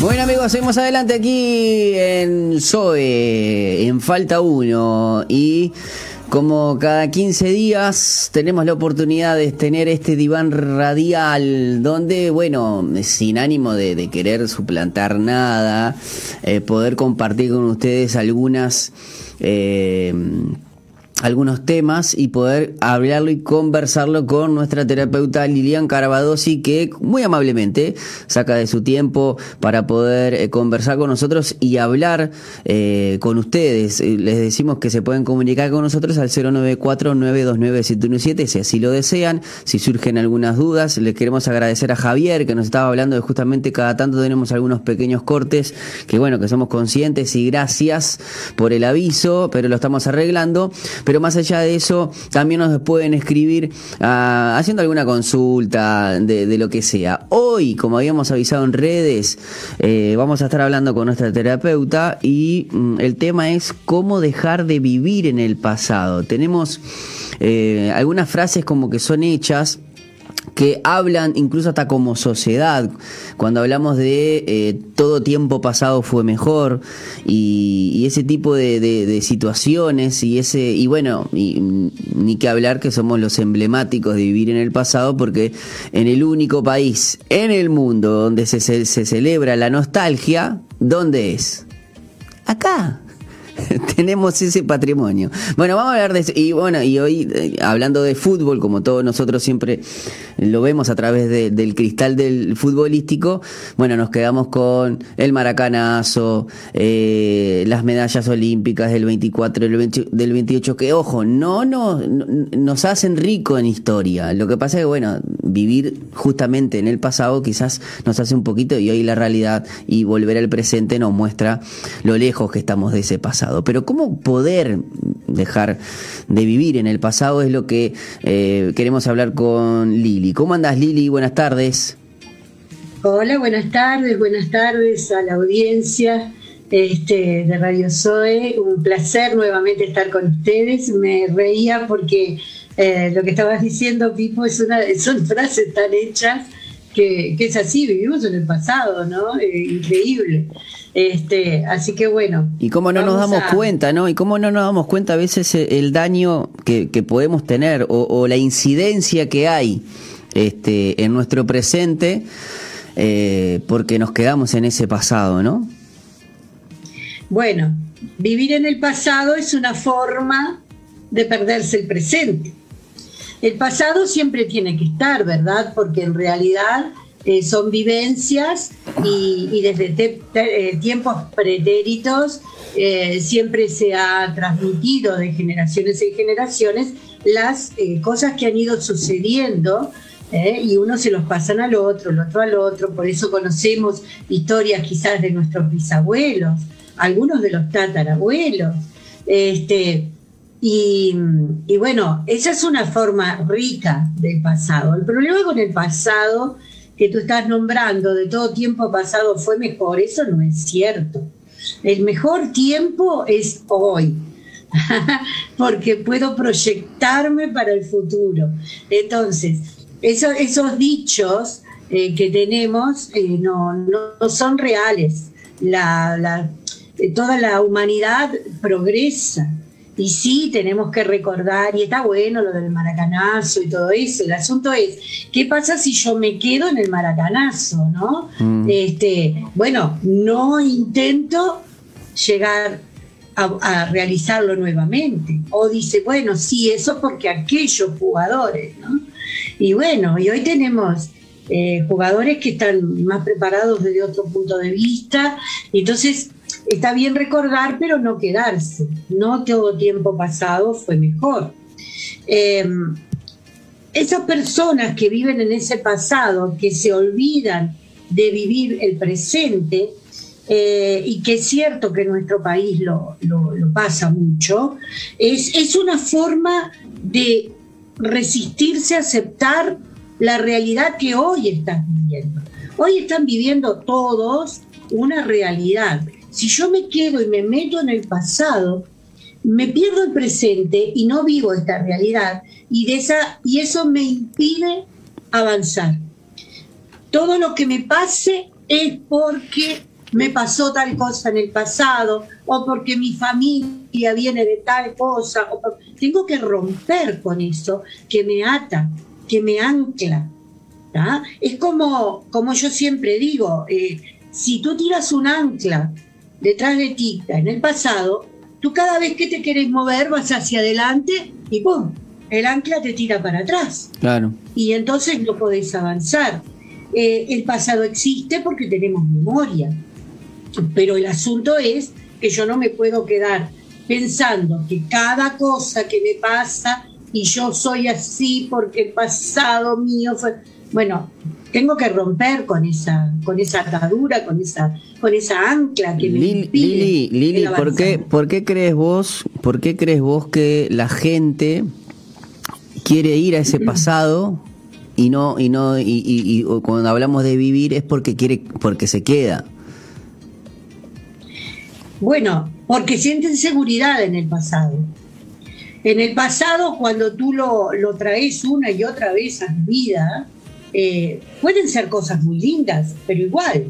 Bueno amigos, seguimos adelante aquí en Zoe, en Falta 1 y como cada 15 días tenemos la oportunidad de tener este diván radial donde, bueno, sin ánimo de, querer suplantar nada, eh, poder compartir con ustedes algunas... Eh, algunos temas y poder hablarlo y conversarlo con nuestra terapeuta Lilian Carabadosi, que muy amablemente saca de su tiempo para poder eh, conversar con nosotros y hablar eh, con ustedes. Eh, les decimos que se pueden comunicar con nosotros al 094-929-717 si así lo desean. Si surgen algunas dudas, les queremos agradecer a Javier que nos estaba hablando de justamente cada tanto tenemos algunos pequeños cortes que bueno, que somos conscientes y gracias por el aviso, pero lo estamos arreglando más allá de eso, también nos pueden escribir ah, haciendo alguna consulta de, lo que sea. Hoy, como habíamos avisado en redes, eh, vamos a estar hablando con nuestra terapeuta y mm, el tema es cómo dejar de vivir en el pasado. Tenemos eh, algunas frases como que son hechas que hablan incluso hasta como sociedad, cuando hablamos de eh, todo tiempo pasado fue mejor y, ese tipo de, situaciones y ese y bueno ni que hablar que somos los emblemáticos de vivir en el pasado porque en el único país en el mundo donde se, se celebra la nostalgia, ¿dónde es? Acá. tenemos ese patrimonio. Bueno, vamos a hablar de eso. Y bueno, y hoy, eh, hablando de fútbol, como todos nosotros siempre lo vemos a través del cristal del futbolístico, bueno, nos quedamos con el maracanazo, eh, las medallas olímpicas del 24, del 28, que ojo, no, no nos hacen rico en historia. Lo que pasa es que, bueno, vivir justamente en el pasado quizás nos hace un poquito y hoy la realidad y volver al presente nos muestra lo lejos que estamos de ese pasado. Pero cómo poder dejar de vivir en el pasado es lo que eh, queremos hablar con Lili. ¿Cómo andas Lili? Buenas tardes. Hola, buenas tardes, buenas tardes a la audiencia este, de Radio Zoe. Un placer nuevamente estar con ustedes. Me reía porque eh, lo que estabas diciendo, Pipo, es una, son frases tan hechas que, es así, vivimos en el pasado, ¿no? Eh, increíble. Este, así que bueno. Y cómo no nos damos cuenta, ¿no? Y cómo no nos damos cuenta a veces el daño que, podemos tener o, la incidencia que hay este, en nuestro presente eh, porque nos quedamos en ese pasado, ¿no? Bueno, vivir en el pasado es una forma de perderse el presente. El pasado siempre tiene que estar, ¿verdad? Porque en realidad eh, son vivencias y, desde eh, tiempos pretéritos eh, siempre se ha transmitido de generaciones en generaciones las cosas que han ido sucediendo y uno se los pasan al otro, el otro al otro, por eso conocemos historias quizás de nuestros bisabuelos, algunos de los tatarabuelos. Este, y, y, bueno, esa es una forma rica del pasado. El problema con el pasado que tú estás nombrando de todo tiempo pasado fue mejor, eso no es cierto. El mejor tiempo es hoy, porque puedo proyectarme para el futuro. Entonces, esos dichos eh, que tenemos eh, no, no, son reales. Eh, toda la humanidad progresa y sí, tenemos que recordar, y está bueno lo del maracanazo y todo eso. El asunto es, ¿qué pasa si yo me quedo en el maracanazo? ¿no? Mm. Este, bueno, no intento llegar a, realizarlo nuevamente. O dice, bueno, sí, eso porque aquellos jugadores, ¿no? Y bueno, y hoy tenemos eh, jugadores que están más preparados desde otro punto de vista. Entonces, está bien recordar, pero no quedarse. No todo tiempo pasado fue mejor. Eh, esas personas que viven en ese pasado, que se olvidan de vivir el presente, eh, y que es cierto que nuestro país lo, pasa mucho, es, es una forma de resistirse a aceptar la realidad que hoy están viviendo. Hoy están viviendo todos una realidad si yo me quedo y me meto en el pasado, me pierdo el presente y no vivo esta realidad y, esa, y eso me impide avanzar. Todo lo que me pase es porque me pasó tal cosa en el pasado, o porque mi familia viene de tal cosa. tengo que romper con eso que me ata, que me ancla. Es como, como yo siempre digo, eh, si tú tiras un ancla detrás de ti en el pasado, tú cada vez que te quieres mover vas hacia adelante y ¡pum! El ancla te tira para atrás. Claro. Y entonces no podés avanzar. Eh, el pasado existe porque tenemos memoria. Pero el asunto es que yo no me puedo quedar pensando que cada cosa que me pasa y yo soy así porque el pasado mío fue bueno, tengo que romper con esa, con esa atadura, con esa, con esa ancla que me Lili, Lili, ¿por qué, ¿por qué crees vos, por qué crees vos que la gente quiere ir a ese pasado y no, y no, y, y, cuando hablamos de vivir es porque quiere, porque se queda? Bueno, porque sienten seguridad en el pasado. En el pasado, cuando tú lo, lo traes una y otra vez a tu vida, eh, pueden ser cosas muy lindas, pero igual,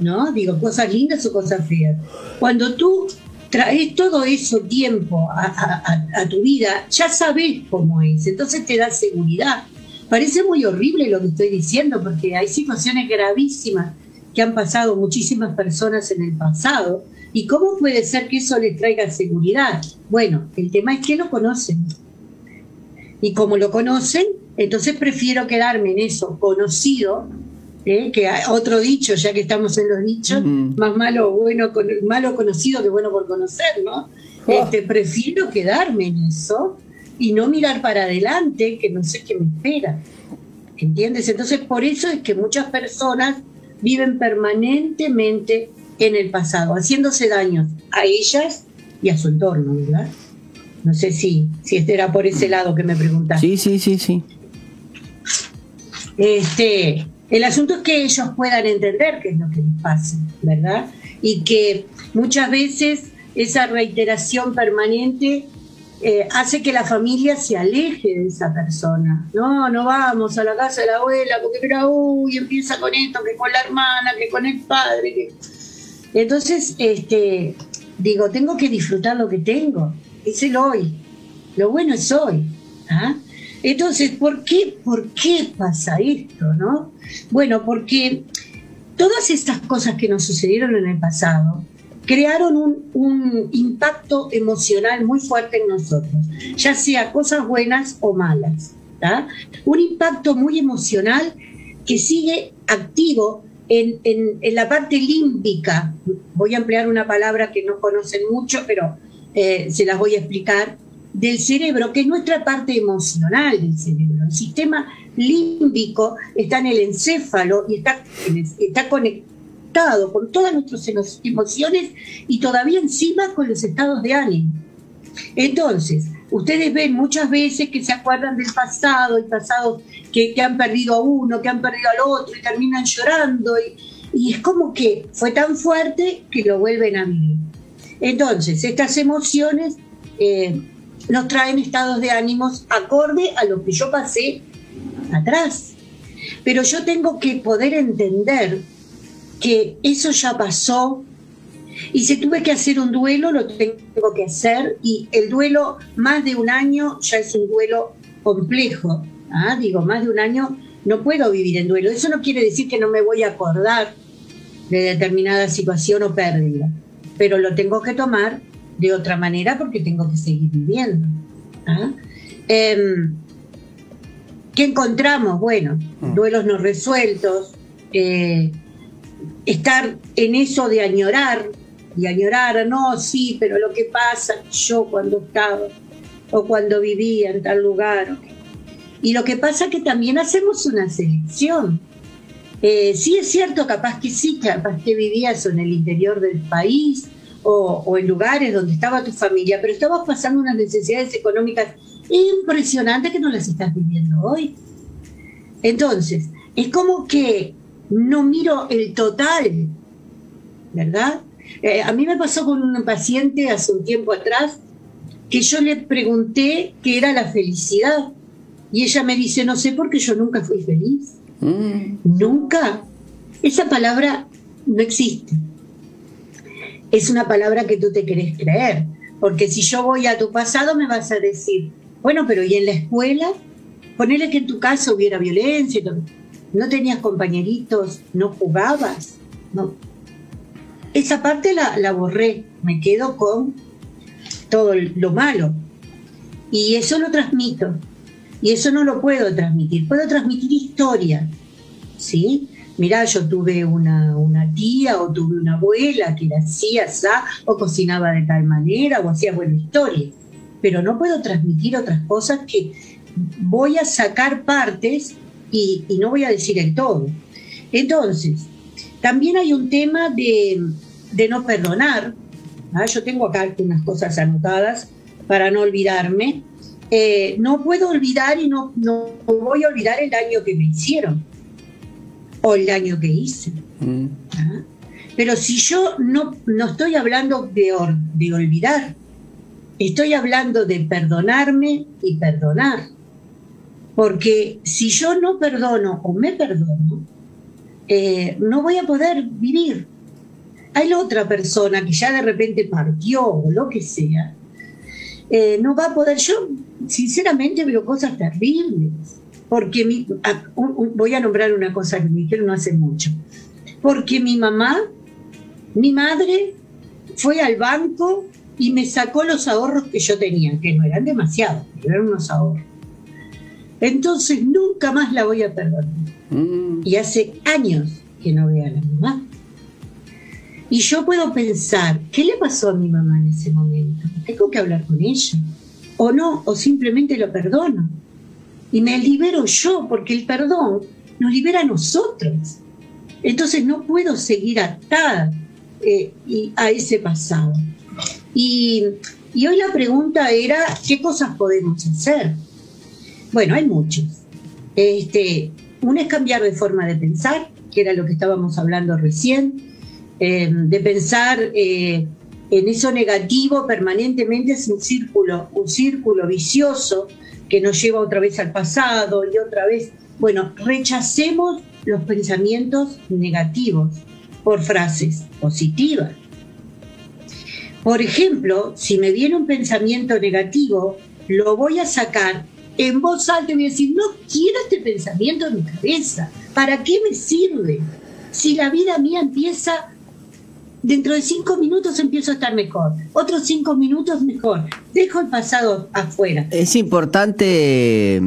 ¿no? Digo, cosas lindas o cosas feas. Cuando tú traes todo eso tiempo a, tu vida, ya sabes cómo es, entonces te da seguridad. Parece muy horrible lo que estoy diciendo, porque hay situaciones gravísimas que han pasado muchísimas personas en el pasado. ¿Y cómo puede ser que eso les traiga seguridad? Bueno, el tema es que lo conocen. Y como lo conocen, entonces prefiero quedarme en eso, conocido, ¿eh? que hay otro dicho, ya que estamos en los dichos, más malo bueno malo conocido que bueno por conocer, ¿no? Oh. Este, prefiero quedarme en eso y no mirar para adelante, que no sé qué me espera. ¿Entiendes? Entonces, por eso es que muchas personas viven permanentemente en el pasado, haciéndose daño a ellas y a su entorno, ¿verdad? No sé si, si este era por ese lado que me preguntaste. Sí, sí, sí, sí. Este, el asunto es que ellos puedan entender qué es lo que les pasa, ¿verdad? Y que muchas veces esa reiteración permanente eh, hace que la familia se aleje de esa persona. No, no vamos a la casa de la abuela porque mira, uy, empieza con esto, que con la hermana, que con el padre. Entonces, este, digo, tengo que disfrutar lo que tengo. Es el hoy. Lo bueno es hoy. ¿ah? Entonces, ¿por qué, ¿por qué pasa esto? ¿no? Bueno, porque todas estas cosas que nos sucedieron en el pasado crearon un, impacto emocional muy fuerte en nosotros, ya sea cosas buenas o malas. Un impacto muy emocional que sigue activo en, la parte límbica. Voy a emplear una palabra que no conocen mucho, pero eh, se las voy a explicar del cerebro, que es nuestra parte emocional del cerebro. El sistema límbico está en el encéfalo y está, está conectado con todas nuestras emociones y todavía encima con los estados de ánimo. Entonces, ustedes ven muchas veces que se acuerdan del pasado, el pasado que, han perdido a uno, que han perdido al otro y terminan llorando y, y es como que fue tan fuerte que lo vuelven a vivir. Entonces, estas emociones eh, nos traen estados de ánimos acorde a lo que yo pasé atrás. Pero yo tengo que poder entender que eso ya pasó y si tuve que hacer un duelo, lo tengo que hacer y el duelo más de un año ya es un duelo complejo. ¿ah? Digo, más de un año no puedo vivir en duelo. Eso no quiere decir que no me voy a acordar de determinada situación o pérdida, pero lo tengo que tomar de otra manera porque tengo que seguir viviendo. ¿ah? Em, ¿Qué encontramos? Bueno, mm. duelos no resueltos, eh, estar en eso de añorar, y añorar, no, sí, pero lo que pasa yo cuando estaba o cuando vivía en tal lugar. Y lo que pasa es que también hacemos una selección. Eh, sí es cierto, capaz que sí, capaz que vivías en el interior del país, o, en lugares donde estaba tu familia, pero estabas pasando unas necesidades económicas impresionantes que no las estás viviendo hoy. Entonces, es como que no miro el total, ¿verdad? Eh, a mí me pasó con un paciente hace un tiempo atrás que yo le pregunté qué era la felicidad y ella me dice, no sé porque yo nunca fui feliz. Mm. Nunca. Esa palabra no existe. Es una palabra que tú te querés creer. Porque si yo voy a tu pasado me vas a decir, bueno, pero ¿y en la escuela? Ponele que en tu casa hubiera violencia, no tenías compañeritos, no jugabas, no. Esa parte la, la borré, me quedo con todo lo malo. Y eso lo transmito. Y eso no lo puedo transmitir. Puedo transmitir historia. ¿Sí? Mirá, yo tuve una, una tía o tuve una abuela que la hacía o cocinaba de tal manera, o hacía buena historia. Pero no puedo transmitir otras cosas que voy a sacar partes y, no voy a decir el todo. Entonces, también hay un tema de, de no perdonar, ¿Ah? Yo tengo acá unas cosas anotadas para no olvidarme. Eh, no puedo olvidar y no, no voy a olvidar el daño que me hicieron o el daño que hice. Mm. ¿Ah? Pero si yo no, no estoy hablando de, de olvidar, estoy hablando de perdonarme y perdonar. Porque si yo no perdono o me perdono, eh, no voy a poder vivir hay la otra persona que ya de repente partió o lo que sea, eh, no va a poder. Yo, sinceramente, veo cosas terribles. Porque mi, voy a nombrar una cosa que me dijeron no hace mucho. Porque mi mamá, mi madre, fue al banco y me sacó los ahorros que yo tenía, que no eran demasiados, pero eran unos ahorros. Entonces nunca más la voy a perdonar. Mm. Y hace años que no veo a la mamá. Y yo puedo pensar, ¿qué le pasó a mi mamá en ese momento? Tengo que hablar con ella. O no, o simplemente lo perdono. Y me libero yo, porque el perdón nos libera a nosotros. Entonces no puedo seguir atada eh, a ese pasado. Y, y hoy la pregunta era, ¿qué cosas podemos hacer? Bueno, hay muchas. Este, una es cambiar de forma de pensar, que era lo que estábamos hablando recién Em, de pensar eh, en eso negativo permanentemente es un círculo, un círculo vicioso que nos lleva otra vez al pasado y otra vez. Bueno, rechacemos los pensamientos negativos por frases positivas. Por ejemplo, si me viene un pensamiento negativo, lo voy a sacar en voz alta y voy a decir, no quiero este pensamiento en mi cabeza. ¿Para qué me sirve? Si la vida mía empieza dentro de cinco minutos empiezo a estar mejor, otros cinco minutos mejor, dejo el pasado afuera. Es importante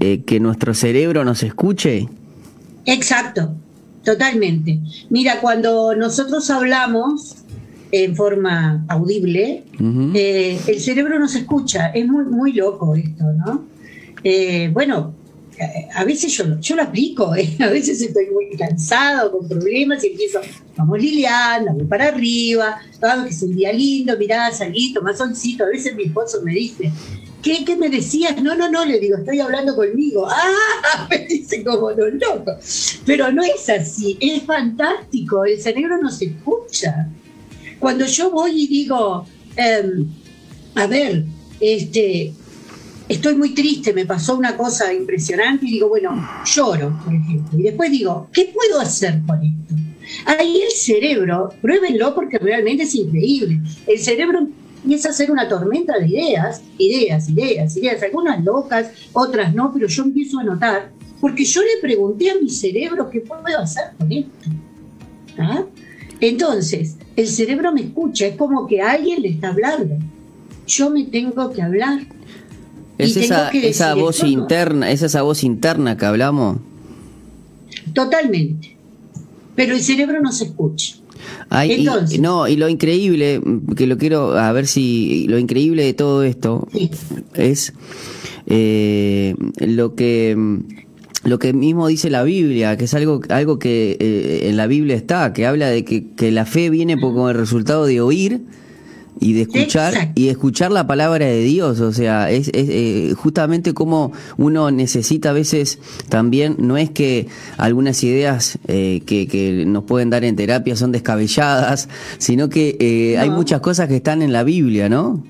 eh, que nuestro cerebro nos escuche. Exacto, totalmente. Mira, cuando nosotros hablamos en forma audible, eh, el cerebro nos escucha, es muy, muy loco esto, ¿no? Eh, bueno, a veces yo, yo lo aplico, ¿eh? a veces estoy muy cansado, con problemas, y empiezo, vamos Liliana, voy para arriba, vamos que es un día lindo, mirá, salí, tomá solcito. A veces mi esposo me dice, ¿qué, ¿qué me decías? No, no, no, le digo, estoy hablando conmigo. ¡Ah! Me dice como lo loco. Pero no es así, es fantástico, el cerebro no se escucha. Cuando yo voy y digo, em, a ver, este, estoy muy triste, me pasó una cosa impresionante y digo, bueno, lloro, por ejemplo. Y después digo, ¿qué puedo hacer con esto? Ahí el cerebro, pruébenlo porque realmente es increíble. El cerebro empieza a hacer una tormenta de ideas, ideas, ideas, ideas, algunas locas, otras no, pero yo empiezo a notar, porque yo le pregunté a mi cerebro qué puedo hacer con esto. ¿Ah? Entonces, el cerebro me escucha, es como que alguien le está hablando. Yo me tengo que hablar es esa, esa voz interna, es esa voz interna que hablamos. Totalmente. Pero el cerebro no se escucha. Entonces, no, y lo increíble, que lo quiero, a ver si, lo increíble de todo esto es eh, lo que lo que mismo dice la Biblia, que es algo, algo que eh, en la Biblia está, que habla de que, que la fe viene por, como el resultado de oír y de escuchar y escuchar la palabra de Dios o sea es, eh, justamente como uno necesita a veces también no es que algunas ideas eh, que, que, nos pueden dar en terapia son descabelladas sino que eh, hay muchas cosas que están en la Biblia no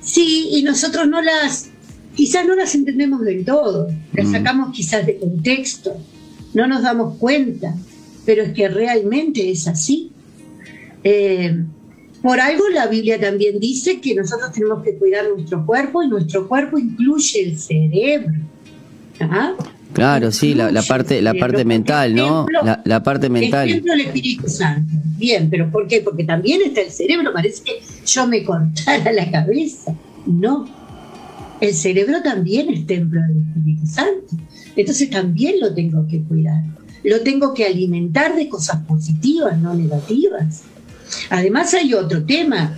sí y nosotros no las quizás no las entendemos del todo las mm. sacamos quizás de contexto no nos damos cuenta pero es que realmente es así. Eh, por algo la Biblia también dice que nosotros tenemos que cuidar nuestro cuerpo y nuestro cuerpo incluye el cerebro. ¿Ah? Claro, sí, la, parte, la parte mental, ¿no? la, parte mental. Ejemplo el Espíritu Santo. Bien, pero ¿por qué? Porque también está el cerebro. Parece que yo me cortara la cabeza. No. El cerebro también es templo del Espíritu Santo. Entonces también lo tengo que cuidar. Lo tengo que alimentar de cosas positivas, no negativas. Además hay otro tema.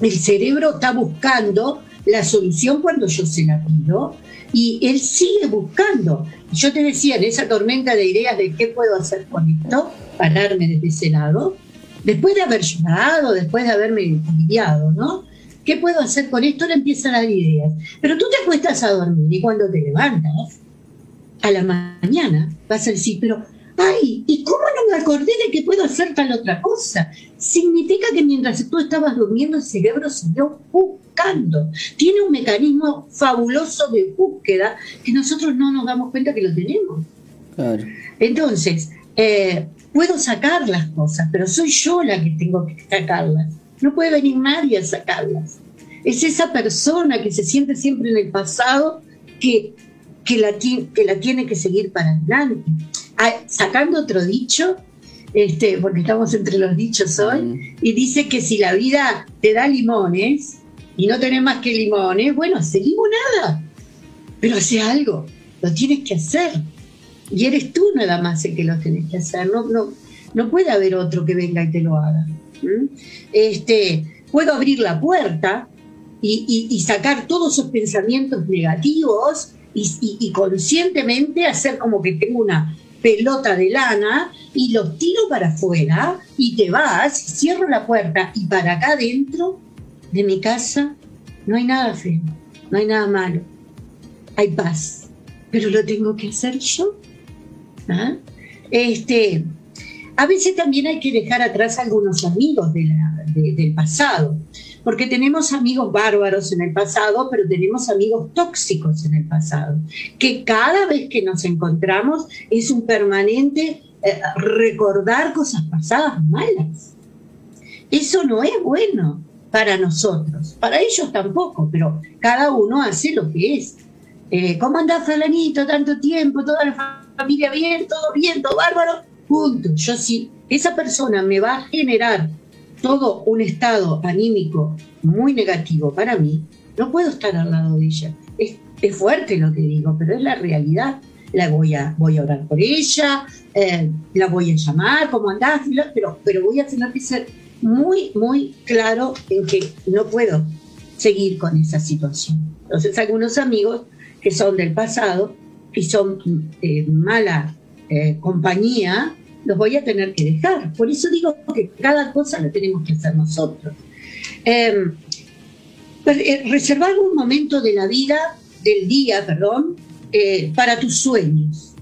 El cerebro está buscando la solución cuando yo se la pido y él sigue buscando. Yo te decía, en esa tormenta de ideas de qué puedo hacer con esto, pararme desde ese lado, después de haber llorado, después de haberme aliviado, ¿no? ¿Qué puedo hacer con esto? Le empiezan dar ideas. Pero tú te acuestas a dormir y cuando te levantas, a la mañana, vas a decir, pero ay, ¿y cómo no me acordé de que puedo hacer tal otra cosa? Significa que mientras tú estabas durmiendo el cerebro siguió buscando. Tiene un mecanismo fabuloso de búsqueda que nosotros no nos damos cuenta que lo tenemos. Entonces, eh, puedo sacar las cosas, pero soy yo la que tengo que sacarlas. No puede venir nadie a sacarlas. Es esa persona que se siente siempre en el pasado que, que, la, que la tiene que seguir para adelante. Ah, sacando otro dicho, este, porque estamos entre los dichos hoy, y dice que si la vida te da limones y no tenés más que limones, bueno, hace limonada, pero hace algo, lo tienes que hacer. Y eres tú nada más el que lo tienes que hacer, no, no, no puede haber otro que venga y te lo haga. Este, puedo abrir la puerta y, sacar todos esos pensamientos negativos y, conscientemente hacer como que tengo una pelota de lana y los tiro para afuera y te vas, cierro la puerta y para acá adentro de mi casa no hay nada feo, no hay nada malo, hay paz, pero lo tengo que hacer yo. ¿Ah? Este, a veces también hay que dejar atrás algunos amigos del pasado porque tenemos amigos bárbaros en el pasado, pero tenemos amigos tóxicos en el pasado, que cada vez que nos encontramos es un permanente eh, recordar cosas pasadas malas. Eso no es bueno para nosotros, para ellos tampoco, pero cada uno hace lo que es. Eh, ¿Cómo andás, Falanito? Tanto tiempo, toda la familia bien, todo bien, todo bárbaro. Punto. Yo sí, esa persona me va a generar todo un estado anímico muy negativo para mí, no puedo estar al lado de ella. Es, fuerte lo que digo, pero es la realidad. La voy a, voy a orar por ella, eh, la voy a llamar, ¿cómo andás? Pero, pero voy a tener que ser muy, muy claro en que no puedo seguir con esa situación. Entonces, algunos amigos que son del pasado y son eh, mala eh, compañía, los voy a tener que dejar. Por eso digo que cada cosa la tenemos que hacer nosotros. Em, eh, reservar un momento de la vida, del día, perdón, eh, para tus sueños.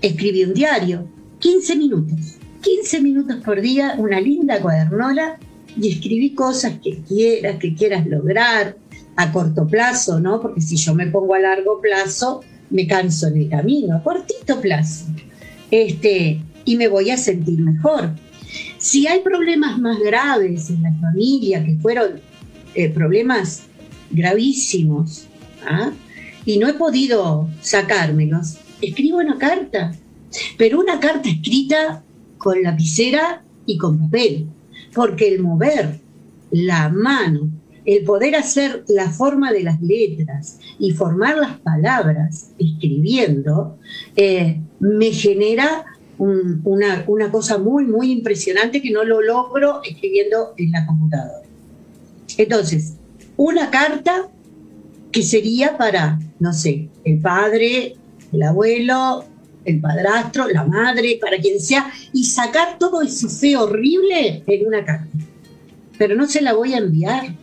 Escribí un diario, 15 minutos, 15 minutos por día, una linda cuadernola y escribí cosas que quieras, que quieras lograr a corto plazo, ¿no? Porque si yo me pongo a largo plazo, me canso en el camino, a cortito plazo este, y me voy a sentir mejor. Si hay problemas más graves en la familia, que fueron eh, problemas gravísimos, ¿ah? y no he podido sacármelos, escribo una carta, pero una carta escrita con lapicera y con papel, porque el mover la mano, el poder hacer la forma de las letras y formar las palabras escribiendo, eh, me genera una, cosa muy, muy impresionante que no lo logro escribiendo en la computadora. Entonces, una carta que sería para, no sé, el padre, el abuelo, el padrastro, la madre, para quien sea, y sacar todo ese feo horrible en una carta. Pero no se la voy a enviar,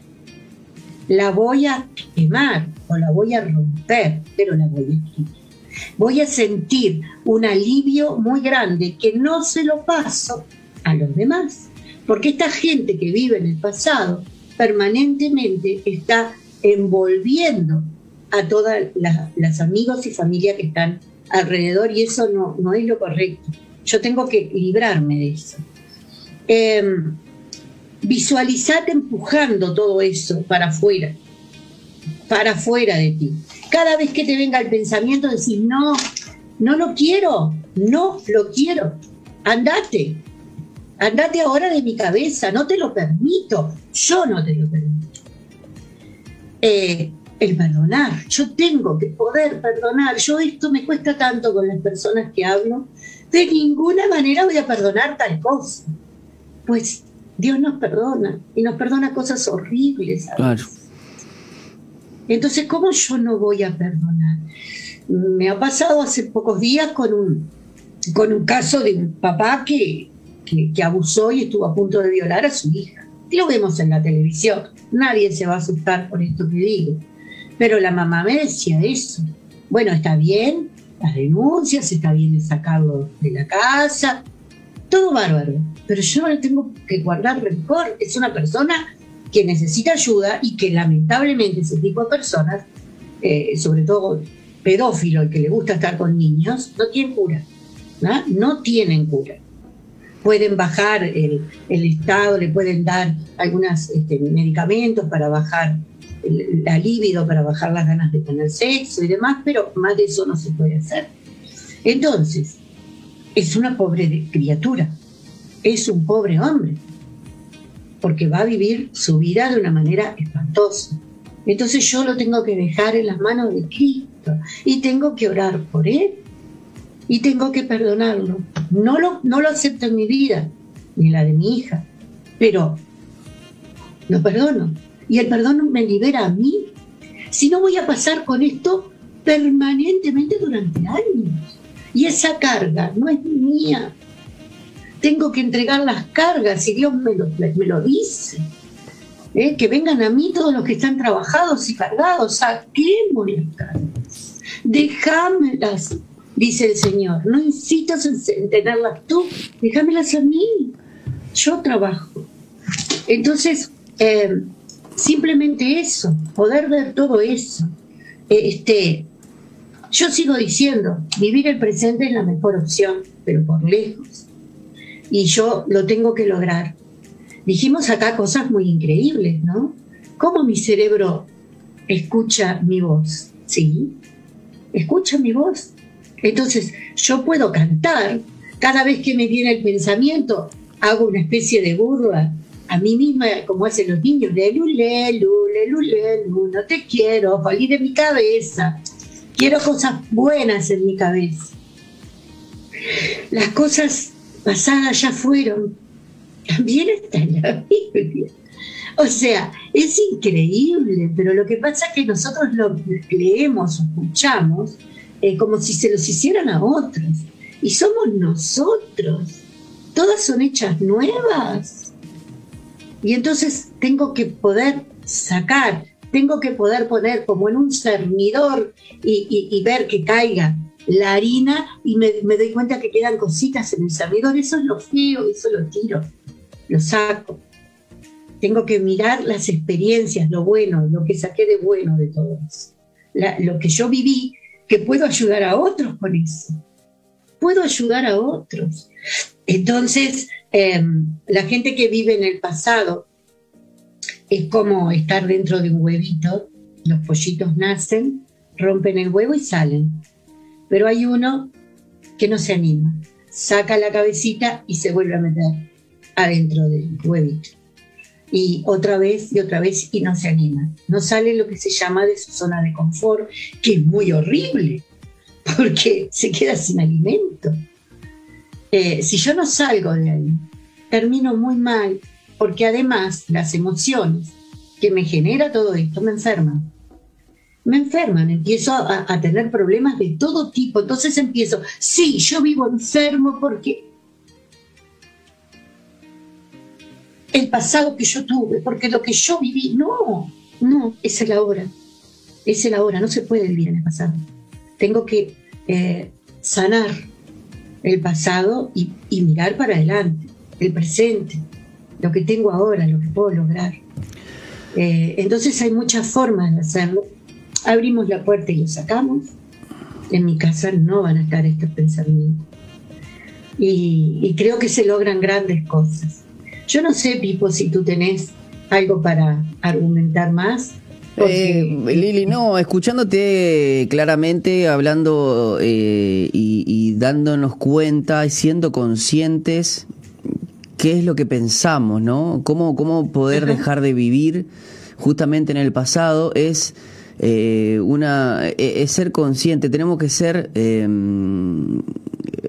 la voy a quemar o la voy a romper, pero la voy a escribir voy a sentir un alivio muy grande que no se lo paso a los demás. Porque esta gente que vive en el pasado permanentemente está envolviendo a todas las, amigos y familia que están alrededor y eso no, no es lo correcto. Yo tengo que librarme de eso. em, visualizate empujando todo eso para afuera, para afuera de ti. Cada vez que te venga el pensamiento, decir, no, no lo quiero, no lo quiero, andate, andate ahora de mi cabeza, no te lo permito, yo no te lo permito. Eh, el perdonar, yo tengo que poder perdonar, yo esto me cuesta tanto con las personas que hablo, de ninguna manera voy a perdonar tal cosa. Pues Dios nos perdona y nos perdona cosas horribles. Claro. Entonces, ¿cómo yo no voy a perdonar? Me ha pasado hace pocos días con un, con un caso de un papá que, que, abusó y estuvo a punto de violar a su hija. Lo vemos en la televisión. Nadie se va a asustar por esto que digo. Pero la mamá me decía eso. Bueno, está bien, las denuncias, está bien sacarlo de la casa, todo bárbaro, pero yo no le tengo que guardar rencor, es una persona que necesita ayuda y que lamentablemente ese tipo de personas, eh, sobre todo pedófilo, el que le gusta estar con niños, no tienen cura, ¿no? tienen cura. Pueden bajar el, estado, le pueden dar algunos este, medicamentos para bajar la libido para bajar las ganas de tener sexo y demás, pero más de eso no se puede hacer. Entonces, es una pobre criatura, es un pobre hombre, porque va a vivir su vida de una manera espantosa. Entonces yo lo tengo que dejar en las manos de Cristo y tengo que orar por él y tengo que perdonarlo. No lo, no lo acepto en mi vida, ni la de mi hija, pero lo perdono y el perdón me libera a mí. Si no voy a pasar con esto permanentemente durante años. Y esa carga no es mía. Tengo que entregar las cargas y Dios me lo, dice. ¿Eh? Que vengan a mí todos los que están trabajados y cargados. Saquemos las cargas. Dejámelas, dice el Señor. No insistas en tenerlas tú. Déjamelas a mí. Yo trabajo. Entonces, eh, Simplemente eso, poder ver todo eso. Este, yo sigo diciendo, vivir el presente es la mejor opción, pero por lejos. Y yo lo tengo que lograr. Dijimos acá cosas muy increíbles, ¿no? ¿Cómo mi cerebro escucha mi voz? Sí, escucha mi voz. Entonces, yo puedo cantar. Cada vez que me viene el pensamiento, hago una especie de burla a mí misma, como hacen los niños, lelu, lelu, lelu, lelu, no te quiero, salí de mi cabeza. Quiero cosas buenas en mi cabeza. Las cosas pasadas ya fueron. También está en la Biblia. O sea, es increíble, pero lo que pasa es que nosotros lo leemos, escuchamos, eh, como si se los hicieran a otros. Y somos nosotros. Todas son hechas nuevas. Y entonces tengo que poder sacar, tengo que poder poner como en un cernidor y, ver que caiga la harina y me, doy cuenta que quedan cositas en el cernidor. Eso es lo feo, eso lo tiro, lo saco. Tengo que mirar las experiencias, lo bueno, lo que saqué de bueno de todo eso. lo que yo viví, que puedo ayudar a otros con eso. Puedo ayudar a otros. Entonces, Em, la gente que vive en el pasado es como estar dentro de un huevito, los pollitos nacen, rompen el huevo y salen. Pero hay uno que no se anima, saca la cabecita y se vuelve a meter adentro del huevito. Y otra vez y otra vez y no se anima. No sale lo que se llama de su zona de confort, que es muy horrible, porque se queda sin alimento. Eh, si yo no salgo de ahí, termino muy mal, porque además las emociones que me genera todo esto me enferman. Me enferman, empiezo a, tener problemas de todo tipo. Entonces empiezo, sí, yo vivo enfermo porque el pasado que yo tuve, porque lo que yo viví, no, no, es el ahora, es el ahora, no se puede vivir en el pasado. Tengo que eh, sanar el pasado y, mirar para adelante, el presente, lo que tengo ahora, lo que puedo lograr. Eh, entonces hay muchas formas de hacerlo. Abrimos la puerta y lo sacamos. En mi casa no van a estar estos pensamientos. Y, y creo que se logran grandes cosas. Yo no sé, Pipo, si tú tenés algo para argumentar más. Eh, Lili, no, escuchándote claramente, hablando eh, y, dándonos cuenta y siendo conscientes qué es lo que pensamos, ¿no? Cómo, cómo poder dejar de vivir justamente en el pasado es eh, una es ser consciente. Tenemos que ser em,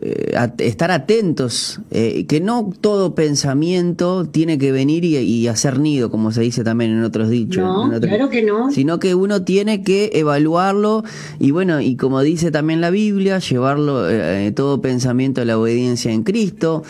eh, estar atentos, eh, que no todo pensamiento tiene que venir y, hacer nido, como se dice también en otros dichos. No, claro que no. Sino que uno tiene que evaluarlo y bueno, y como dice también la Biblia, llevarlo eh, todo pensamiento a la obediencia en Cristo,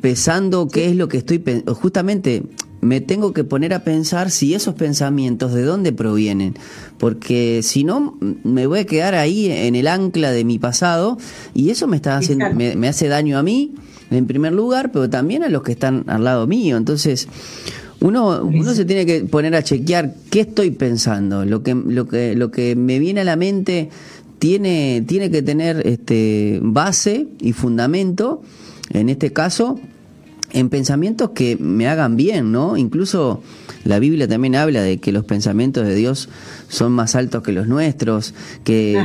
pesando qué es lo que estoy justamente me tengo que poner a pensar si esos pensamientos de dónde provienen, porque si no me voy a quedar ahí en el ancla de mi pasado y eso me está haciendo me, hace daño a mí en primer lugar, pero también a los que están al lado mío. Entonces, uno, uno se tiene que poner a chequear qué estoy pensando, lo que lo que lo que me viene a la mente tiene tiene que tener este base y fundamento. En este caso, en pensamientos que me hagan bien, ¿no? Incluso la Biblia también habla de que los pensamientos de Dios son más altos que los nuestros, que,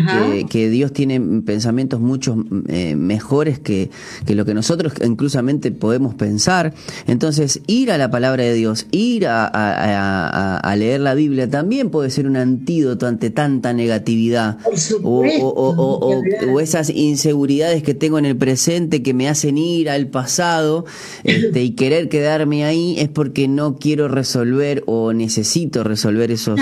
que, Dios tiene pensamientos mucho eh, mejores que, que, lo que nosotros inclusamente podemos pensar. Entonces, ir a la palabra de Dios, ir a, a, leer la Biblia también puede ser un antídoto ante tanta negatividad o, o, o, esas inseguridades que tengo en el presente que me hacen ir al pasado este, y querer quedarme ahí es porque no quiero resolver o necesito resolver esos,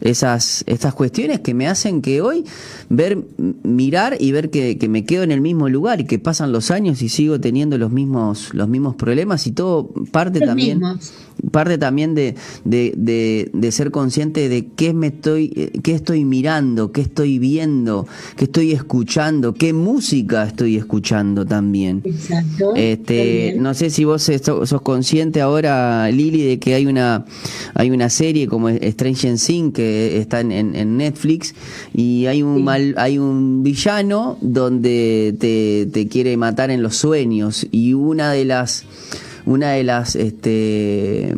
esas estas cuestiones que me hacen que hoy ver, mirar y ver que, me quedo en el mismo lugar y que pasan los años y sigo teniendo los mismos, los mismos problemas y todo parte también parte también de, de, de, ser consciente de qué me estoy, qué estoy mirando, qué estoy viendo, qué estoy escuchando, qué música estoy escuchando también. Exacto. Este, no sé si vos sos, consciente ahora, Lili, de que hay una, hay una serie como Strange Things que está en, en, Netflix y hay un mal, hay un villano donde te, te quiere matar en los sueños y una de las una de las este,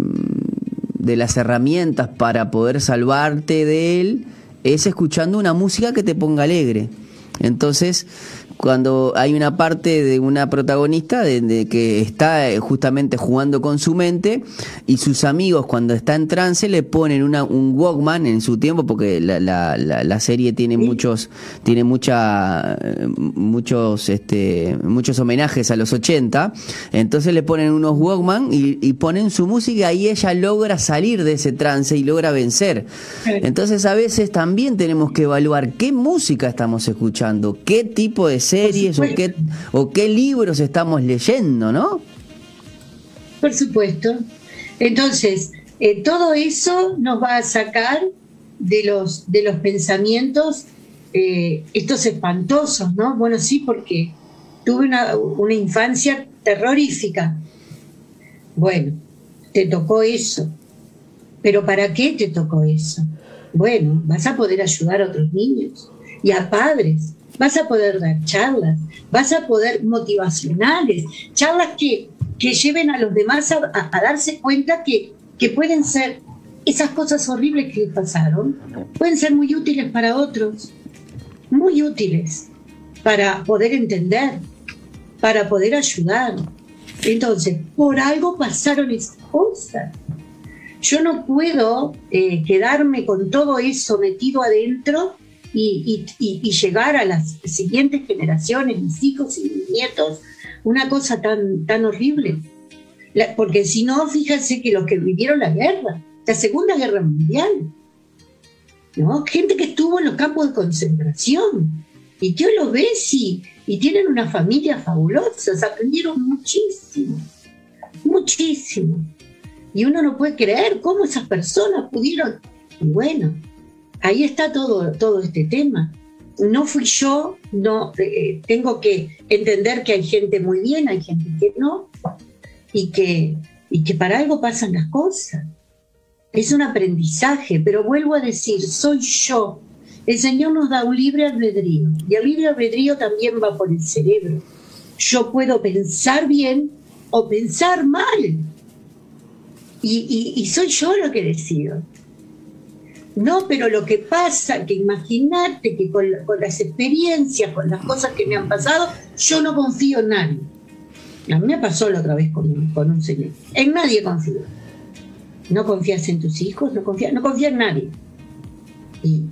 de las herramientas para poder salvarte de él es escuchando una música que te ponga alegre. Entonces, cuando hay una parte de una protagonista de, que está eh, justamente jugando con su mente y sus amigos cuando está en trance le ponen una, un Walkman en su tiempo porque la, la, la, serie tiene muchos tiene mucha muchos este muchos homenajes a los 80 entonces le ponen unos Walkman y, y ponen su música y ella logra salir de ese trance y logra vencer. Entonces a veces también tenemos que evaluar qué música estamos escuchando qué tipo de series o qué, o qué libros estamos leyendo, ¿no? Por supuesto. Entonces, eh, todo eso nos va a sacar de los, de los pensamientos eh, estos espantosos, ¿no? Bueno, sí, porque tuve una, una infancia terrorífica. Bueno, te tocó eso. Pero ¿para qué te tocó eso? Bueno, vas a poder ayudar a otros niños y a padres vas a poder dar charlas, vas a poder motivacionales, charlas que, que lleven a los demás a, darse cuenta que, que pueden ser esas cosas horribles que pasaron, pueden ser muy útiles para otros, muy útiles para poder entender, para poder ayudar. Entonces, por algo pasaron esas cosas. Yo no puedo eh, quedarme con todo eso metido adentro y, llegar a las siguientes generaciones, mis hijos y mis nietos, una cosa tan, tan horrible. porque si no, fíjense que los que vivieron la guerra, la Segunda Guerra Mundial, ¿no? gente que estuvo en los campos de concentración, y yo los ves y, y tienen una familia fabulosa, aprendieron muchísimo, muchísimo. Y uno no puede creer cómo esas personas pudieron, bueno, ahí está todo, todo este tema. No fui yo, no eh, tengo que entender que hay gente muy bien, hay gente que no, y que, y que para algo pasan las cosas. Es un aprendizaje, pero vuelvo a decir, soy yo. El Señor nos da un libre albedrío, y el libre albedrío también va por el cerebro. Yo puedo pensar bien o pensar mal. Y, y soy yo lo que decido. No, pero lo que pasa, que imagínate que con, las experiencias, con las cosas que me han pasado, yo no confío en nadie. A mí me pasó la otra vez con, un señor. En nadie confío. No confías en tus hijos, no confías, no confías en nadie. Y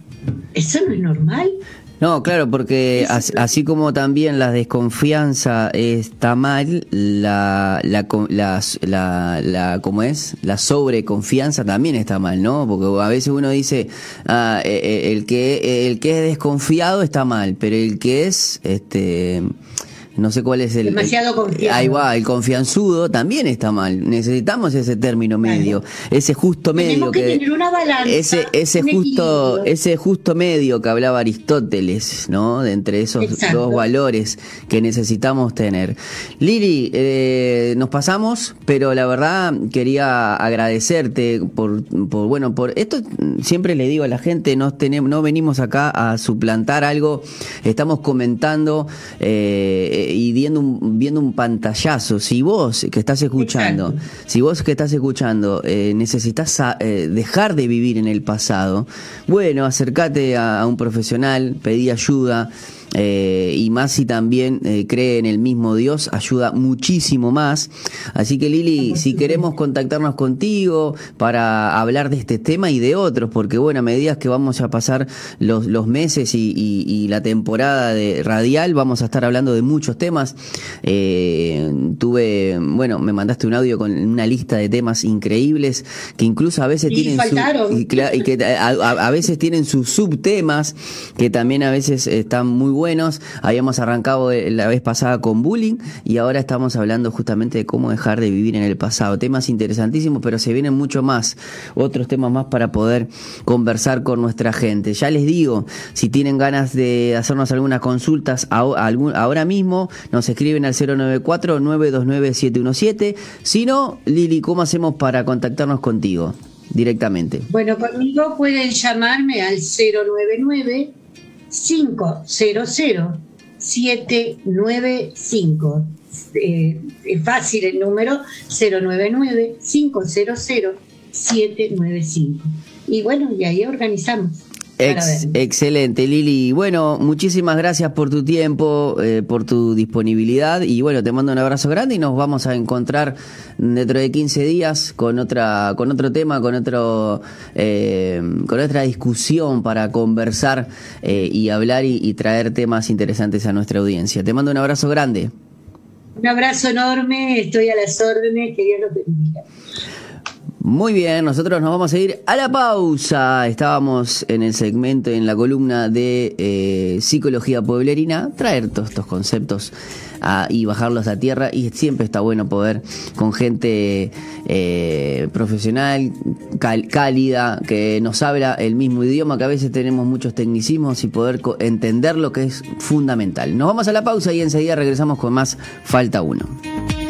eso no es normal. No, claro, porque así, como también la desconfianza está mal, la, la, la, la, ¿cómo es? La sobreconfianza también está mal, ¿no? Porque a veces uno dice, ah, eh, eh, el que el que es desconfiado está mal, pero el que es, este no sé cuál es el. Demasiado confianzudo. Ahí va, el confianzudo también está mal. Necesitamos ese término medio, ese justo medio. que, tener una balanza, ese ese justo ese justo medio que hablaba Aristóteles, ¿no? De entre esos dos valores que necesitamos tener. Lili, eh, nos pasamos, pero la verdad quería agradecerte por, por bueno, por esto siempre le digo a la gente, no tenemos, no venimos acá a suplantar algo, estamos comentando. Eh, y viendo un, viendo un pantallazo, si vos que estás escuchando, si vos que estás escuchando eh, necesitas eh, dejar de vivir en el pasado, bueno, acércate a un profesional, pedí ayuda. Eh, y más si también eh, cree en el mismo Dios, ayuda muchísimo más. Así que Lili, si queremos contactarnos contigo para hablar de este tema y de otros, porque bueno, a medida que vamos a pasar los, los meses y, la temporada de radial, vamos a estar hablando de muchos temas. Eh, tuve, bueno, me mandaste un audio con una lista de temas increíbles que incluso a veces tienen y, que a, veces tienen sus subtemas que también a veces están muy buenos. Habíamos arrancado la vez pasada con bullying y ahora estamos hablando justamente de cómo dejar de vivir en el pasado. Temas interesantísimos, pero se vienen mucho más, otros temas más para poder conversar con nuestra gente. Ya les digo, si tienen ganas de hacernos algunas consultas ahora mismo, nos escriben al 094-929-717. Si no, Lili, ¿cómo hacemos para contactarnos contigo? directamente. Bueno, conmigo pueden llamarme al 099 500 795. Eh, es fácil el número 099 500 795. Y bueno, y ahí organizamos excelente, Lili. Bueno, muchísimas gracias por tu tiempo, eh, por tu disponibilidad y bueno, te mando un abrazo grande y nos vamos a encontrar dentro de 15 días con otra, con otro tema, con otro, eh, con otra discusión para conversar eh, y hablar y, y traer temas interesantes a nuestra audiencia. Te mando un abrazo grande. Un abrazo enorme, estoy a las órdenes, que Dios los bendiga. Muy bien, nosotros nos vamos a ir a la pausa. Estábamos en el segmento, en la columna de eh, psicología pueblerina, traer todos estos conceptos y bajarlos a tierra y siempre está bueno poder con gente eh, profesional, cálida, que nos habla el mismo idioma, que a veces tenemos muchos tecnicismos y poder entender lo que es fundamental. Nos vamos a la pausa y enseguida regresamos con más Falta 1.